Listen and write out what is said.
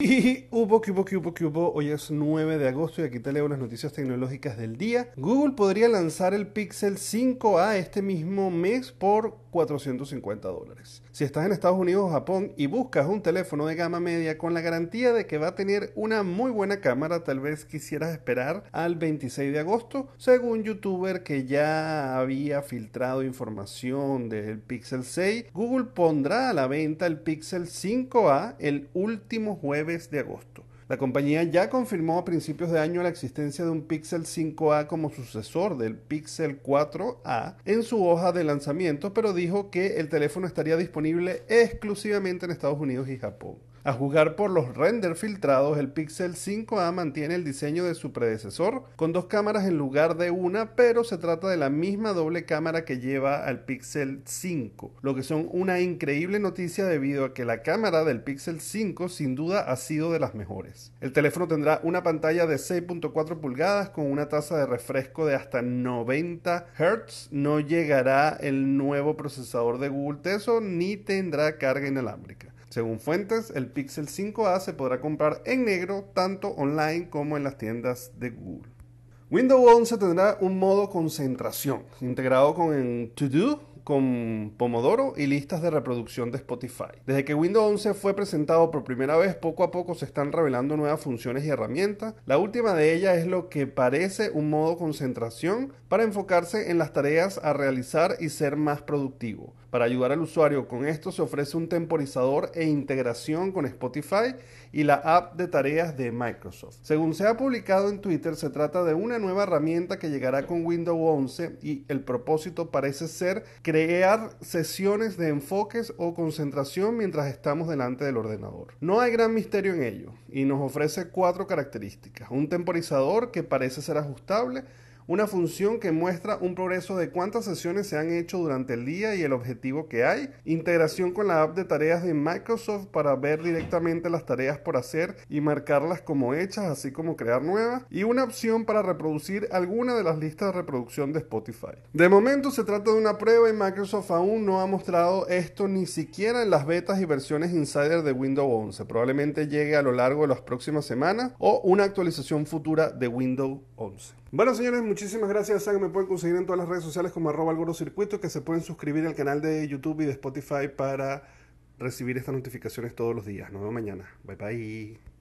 Y hubo, hubo, hubo, hubo. Hoy es 9 de agosto y aquí te leo las noticias tecnológicas del día. Google podría lanzar el Pixel 5A este mismo mes por 450 dólares. Si estás en Estados Unidos o Japón y buscas un teléfono de gama media con la garantía de que va a tener una muy buena cámara, tal vez quisieras esperar al 26 de agosto, según youtuber que ya había filtrado información del Pixel 6, Google pondrá a la venta el Pixel 5A el último jueves de agosto. La compañía ya confirmó a principios de año la existencia de un Pixel 5A como sucesor del Pixel 4A en su hoja de lanzamiento, pero dijo que el teléfono estaría disponible exclusivamente en Estados Unidos y Japón. A jugar por los renders filtrados, el Pixel 5A mantiene el diseño de su predecesor, con dos cámaras en lugar de una, pero se trata de la misma doble cámara que lleva al Pixel 5, lo que son una increíble noticia debido a que la cámara del Pixel 5 sin duda ha sido de las mejores. El teléfono tendrá una pantalla de 6.4 pulgadas con una tasa de refresco de hasta 90 Hz, no llegará el nuevo procesador de Google Teso ni tendrá carga inalámbrica. Según fuentes, el Pixel 5A se podrá comprar en negro tanto online como en las tiendas de Google. Windows 11 tendrá un modo concentración integrado con To Do con Pomodoro y listas de reproducción de Spotify. Desde que Windows 11 fue presentado por primera vez, poco a poco se están revelando nuevas funciones y herramientas. La última de ellas es lo que parece un modo concentración para enfocarse en las tareas a realizar y ser más productivo. Para ayudar al usuario con esto se ofrece un temporizador e integración con Spotify y la app de tareas de Microsoft. Según se ha publicado en Twitter, se trata de una nueva herramienta que llegará con Windows 11 y el propósito parece ser crear sesiones de enfoques o concentración mientras estamos delante del ordenador. No hay gran misterio en ello y nos ofrece cuatro características. Un temporizador que parece ser ajustable, una función que muestra un progreso de cuántas sesiones se han hecho durante el día y el objetivo que hay, integración con la app de tareas de Microsoft para ver directamente las tareas por hacer y marcarlas como hechas, así como crear nuevas, y una opción para reproducir alguna de las listas de reproducción de Spotify. De momento se trata de una prueba y Microsoft aún no ha mostrado esto ni siquiera en las betas y versiones insider de Windows 11. Probablemente llegue a lo largo de las próximas semanas o una actualización futura de Windows 11. Bueno, señores, muchísimas gracias. Me pueden conseguir en todas las redes sociales como arroba circuito, que se pueden suscribir al canal de YouTube y de Spotify para recibir estas notificaciones todos los días. Nos vemos mañana. Bye bye.